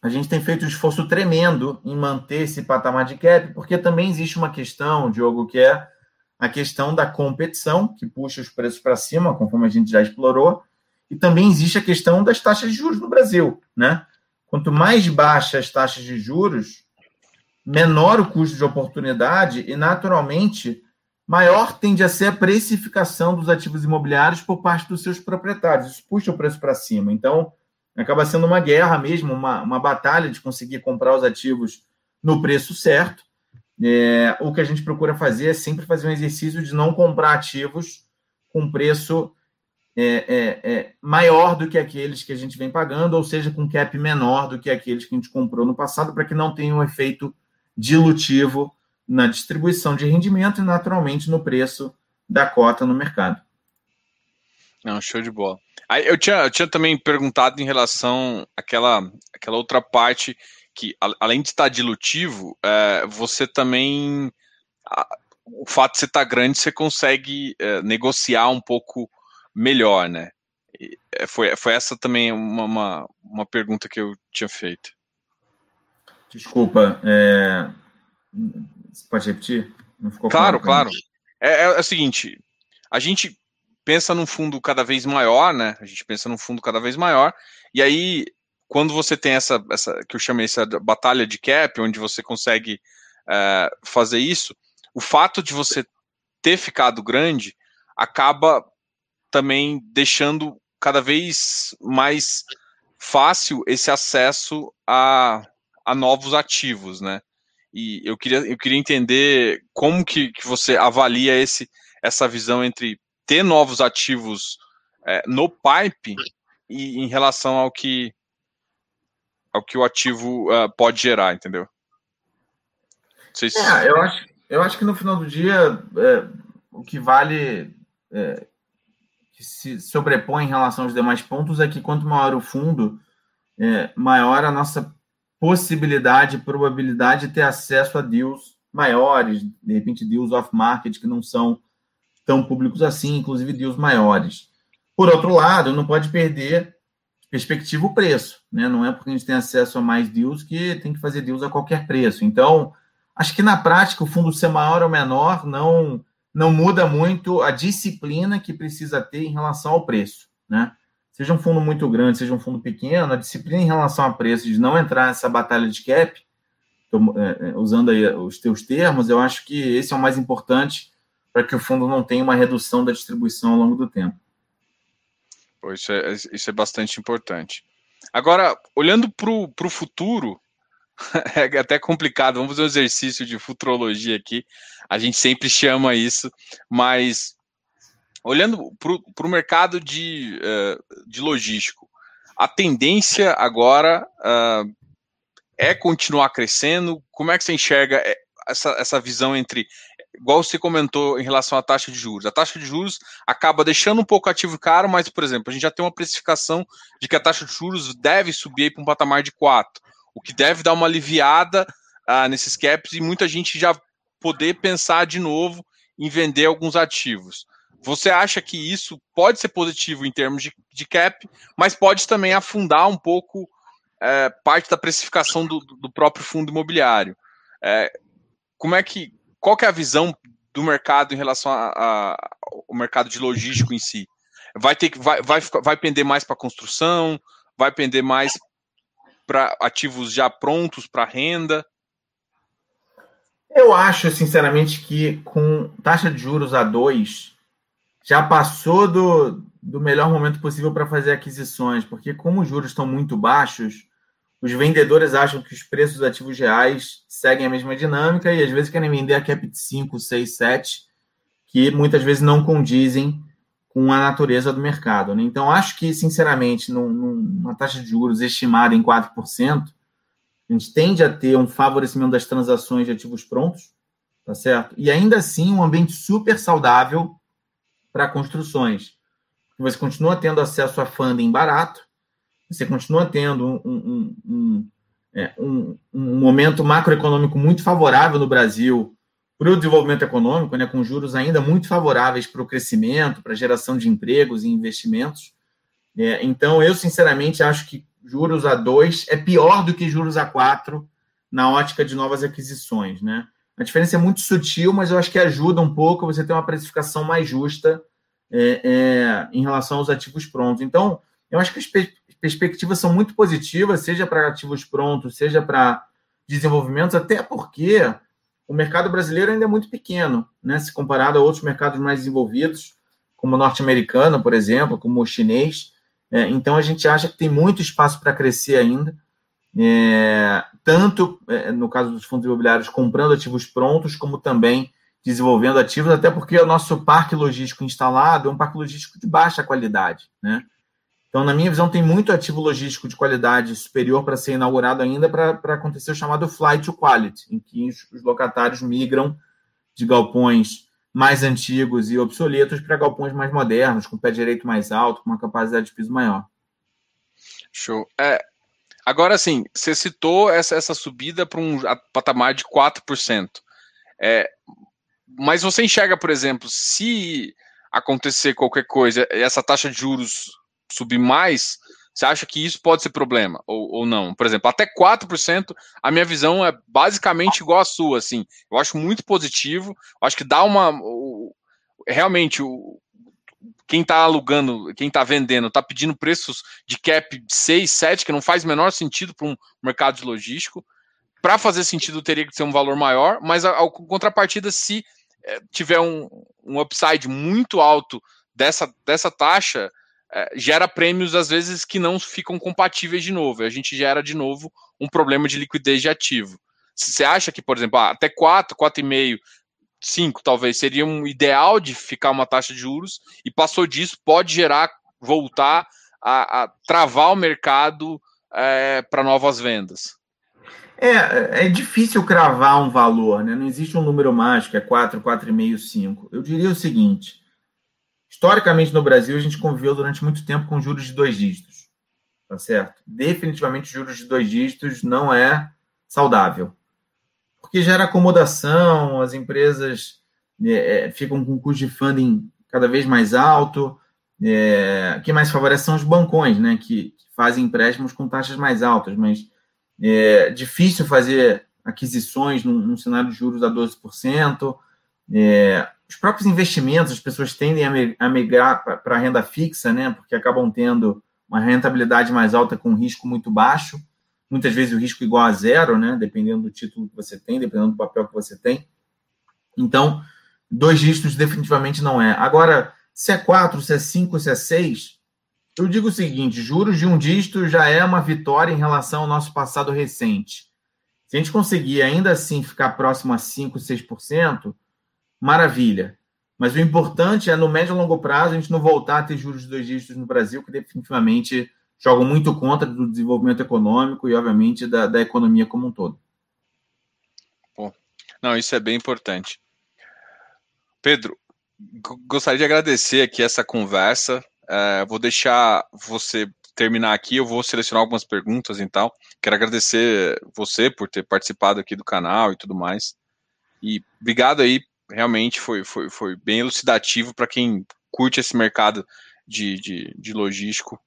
a gente tem feito um esforço tremendo em manter esse patamar de cap, porque também existe uma questão, Diogo, que é a questão da competição, que puxa os preços para cima, conforme a gente já explorou, e também existe a questão das taxas de juros no Brasil. Né? Quanto mais baixas as taxas de juros, menor o custo de oportunidade e, naturalmente, maior tende a ser a precificação dos ativos imobiliários por parte dos seus proprietários. Isso puxa o preço para cima. Então, acaba sendo uma guerra mesmo, uma, uma batalha de conseguir comprar os ativos no preço certo. É, o que a gente procura fazer é sempre fazer um exercício de não comprar ativos com preço é, é, é, maior do que aqueles que a gente vem pagando, ou seja, com cap menor do que aqueles que a gente comprou no passado, para que não tenha um efeito dilutivo na distribuição de rendimento e, naturalmente, no preço da cota no mercado. Não, show de bola. Aí eu tinha, eu tinha também perguntado em relação àquela, àquela outra parte que, além de estar dilutivo, é, você também. A, o fato de você estar grande, você consegue é, negociar um pouco melhor, né? E, é, foi, foi essa também uma, uma, uma, pergunta que eu tinha feito. Desculpa, é, você pode repetir? Não ficou claro, claro. É, é, é, o seguinte, a gente pensa num fundo cada vez maior, né? A gente pensa num fundo cada vez maior, e aí quando você tem essa, essa que eu chamei essa batalha de cap, onde você consegue é, fazer isso, o fato de você ter ficado grande acaba também deixando cada vez mais fácil esse acesso a, a novos ativos, né? E eu queria, eu queria entender como que, que você avalia esse, essa visão entre ter novos ativos é, no pipe e em relação ao que ao que o ativo uh, pode gerar, entendeu? Se... É, eu acho, eu acho que no final do dia é, o que vale é, que se sobrepõe em relação aos demais pontos é que quanto maior o fundo, é, maior a nossa possibilidade, probabilidade de ter acesso a deals maiores, de repente deals off-market que não são tão públicos assim, inclusive deals maiores. Por outro lado, não pode perder perspectiva o preço, né? Não é porque a gente tem acesso a mais deals que tem que fazer deals a qualquer preço. Então, acho que na prática o fundo ser maior ou menor não não muda muito a disciplina que precisa ter em relação ao preço, né? Seja um fundo muito grande, seja um fundo pequeno, a disciplina em relação a preço, de não entrar nessa batalha de cap, é, é, usando aí os teus termos, eu acho que esse é o mais importante para que o fundo não tenha uma redução da distribuição ao longo do tempo. Isso é, isso é bastante importante. Agora, olhando para o futuro, é até complicado. Vamos fazer um exercício de futurologia aqui. A gente sempre chama isso, mas olhando para o mercado de, uh, de logístico, a tendência agora uh, é continuar crescendo? Como é que você enxerga eh, essa, essa visão entre igual você comentou em relação à taxa de juros. A taxa de juros acaba deixando um pouco ativo caro, mas, por exemplo, a gente já tem uma precificação de que a taxa de juros deve subir para um patamar de 4, o que deve dar uma aliviada uh, nesses caps e muita gente já poder pensar de novo em vender alguns ativos. Você acha que isso pode ser positivo em termos de, de cap, mas pode também afundar um pouco é, parte da precificação do, do próprio fundo imobiliário. É, como é que qual que é a visão do mercado em relação ao mercado de logístico em si? Vai ter que vai, vai, vai pender mais para construção, vai pender mais para ativos já prontos para renda? Eu acho, sinceramente, que com taxa de juros a 2 já passou do, do melhor momento possível para fazer aquisições, porque como os juros estão muito baixos, os vendedores acham que os preços dos ativos reais seguem a mesma dinâmica e às vezes querem vender a cap de 5, 6, 7, que muitas vezes não condizem com a natureza do mercado. Né? Então, acho que, sinceramente, num, numa taxa de juros estimada em 4%, a gente tende a ter um favorecimento das transações de ativos prontos, tá certo? E ainda assim, um ambiente super saudável para construções. Você continua tendo acesso a funding barato, você continua tendo um, um, um, é, um, um momento macroeconômico muito favorável no Brasil para o desenvolvimento econômico, né, com juros ainda muito favoráveis para o crescimento, para a geração de empregos e investimentos. É, então, eu, sinceramente, acho que juros a 2 é pior do que juros a 4 na ótica de novas aquisições. Né? A diferença é muito sutil, mas eu acho que ajuda um pouco você ter uma precificação mais justa é, é, em relação aos ativos prontos. Então, eu acho que as perspectivas são muito positivas, seja para ativos prontos, seja para desenvolvimentos, até porque o mercado brasileiro ainda é muito pequeno, né? Se comparado a outros mercados mais desenvolvidos, como o norte-americano, por exemplo, como o chinês. É, então a gente acha que tem muito espaço para crescer ainda. É, tanto é, no caso dos fundos imobiliários comprando ativos prontos, como também desenvolvendo ativos, até porque o nosso parque logístico instalado é um parque logístico de baixa qualidade, né? Então, na minha visão, tem muito ativo logístico de qualidade superior para ser inaugurado ainda para acontecer o chamado flight to quality, em que os, os locatários migram de galpões mais antigos e obsoletos para galpões mais modernos, com pé direito mais alto, com uma capacidade de piso maior. Show. É, agora, sim, você citou essa, essa subida para um patamar de 4%. É, mas você enxerga, por exemplo, se acontecer qualquer coisa, essa taxa de juros subir mais, você acha que isso pode ser problema ou, ou não? Por exemplo, até 4%, a minha visão é basicamente igual à sua, assim. Eu acho muito positivo, acho que dá uma. Realmente, o, quem está alugando, quem está vendendo, está pedindo preços de cap de 6, 7, que não faz menor sentido para um mercado de logístico. Para fazer sentido, teria que ser um valor maior, mas a, a contrapartida, se é, tiver um, um upside muito alto dessa, dessa taxa, é, gera prêmios, às vezes, que não ficam compatíveis de novo. A gente gera, de novo, um problema de liquidez de ativo. Você acha que, por exemplo, ah, até 4, 4,5, 5 talvez seria um ideal de ficar uma taxa de juros e passou disso, pode gerar, voltar a, a travar o mercado é, para novas vendas? É, é difícil cravar um valor, né? Não existe um número mágico, é 4, 4,5, 5. Eu diria o seguinte: Historicamente, no Brasil, a gente conviveu durante muito tempo com juros de dois dígitos. Tá certo? Definitivamente, juros de dois dígitos não é saudável. Porque gera acomodação, as empresas é, é ficam com custo de funding cada vez mais alto. É, que mais favorece são os bancões, né? Que, que fazem empréstimos com taxas mais altas, mas é difícil fazer aquisições num, num cenário de juros a 12%. É, os próprios investimentos, as pessoas tendem a migrar para a renda fixa, né? Porque acabam tendo uma rentabilidade mais alta com um risco muito baixo. Muitas vezes o risco igual a zero, né? Dependendo do título que você tem, dependendo do papel que você tem. Então, dois dígitos definitivamente não é. Agora, se é quatro, se é cinco, se é seis, eu digo o seguinte: juros de um dígito já é uma vitória em relação ao nosso passado recente. Se a gente conseguir ainda assim ficar próximo a 5, 6%, maravilha. Mas o importante é, no médio e longo prazo, a gente não voltar a ter juros de dois dígitos no Brasil, que definitivamente jogam muito contra do desenvolvimento econômico e, obviamente, da, da economia como um todo. Bom, não, isso é bem importante. Pedro, gostaria de agradecer aqui essa conversa. É, vou deixar você terminar aqui, eu vou selecionar algumas perguntas e tal. Quero agradecer você por ter participado aqui do canal e tudo mais. E obrigado aí realmente foi, foi, foi bem elucidativo para quem curte esse mercado de, de, de logístico.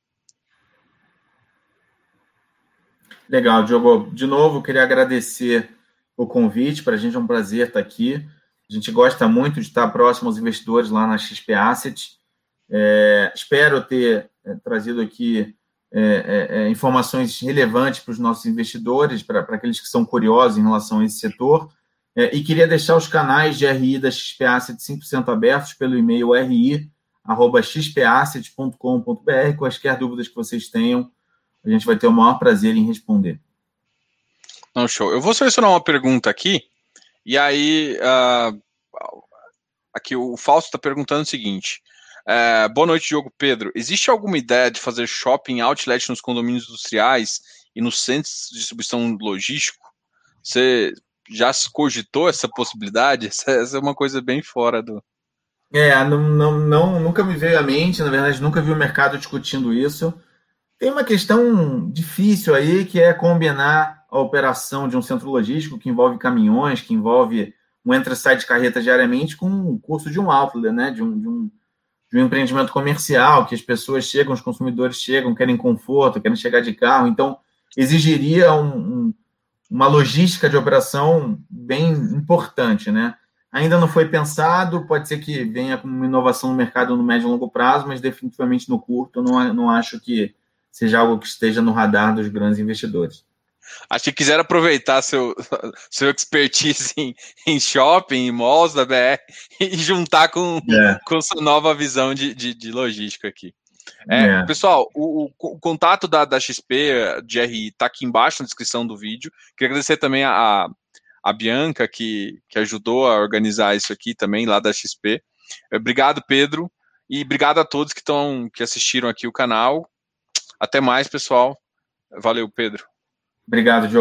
Legal, Diogo. De novo, queria agradecer o convite. Para a gente é um prazer estar aqui. A gente gosta muito de estar próximo aos investidores lá na XP Asset. É, espero ter é, trazido aqui é, é, é informações relevantes para os nossos investidores, para, para aqueles que são curiosos em relação a esse setor. É, e queria deixar os canais de RI da XP Asset 100% abertos pelo e-mail ri.xpasset.com.br. Quaisquer dúvidas que vocês tenham, a gente vai ter o maior prazer em responder. Não, show. Eu vou selecionar uma pergunta aqui, e aí uh, aqui o Fausto está perguntando o seguinte. Uh, boa noite, Diogo Pedro. Existe alguma ideia de fazer shopping outlet nos condomínios industriais e nos centros de distribuição logístico? Você já se cogitou essa possibilidade? Essa, essa, é uma coisa bem fora do. É, não, não, não, nunca me veio à mente, na verdade, nunca vi o mercado discutindo isso. Tem uma questão difícil aí que é combinar a operação de um centro logístico que envolve caminhões, que envolve um entra e sai de carreta diariamente com o custo de um outlet, né? De um, de um, de um empreendimento comercial, que as pessoas chegam, os consumidores chegam, querem conforto, querem chegar de carro. Então, exigiria um, um uma logística de operação bem importante, né? Ainda não foi pensado, pode ser que venha com uma inovação no mercado no médio e longo prazo, mas definitivamente no curto, não, não acho que seja algo que esteja no radar dos grandes investidores. Acho que quiser aproveitar seu, seu expertise em, em shopping, em malls da BR e juntar com, é. com sua nova visão de, de, de logística aqui. É, é. Pessoal, o, o, contato da, da XP de RI está aqui embaixo na descrição do vídeo. Queria agradecer também a, a Bianca, que, que ajudou a organizar isso aqui também, lá da XP. Obrigado, Pedro, e obrigado a todos que, estão que assistiram aqui o canal. Até mais, pessoal. Valeu, Pedro. Obrigado, Diogo.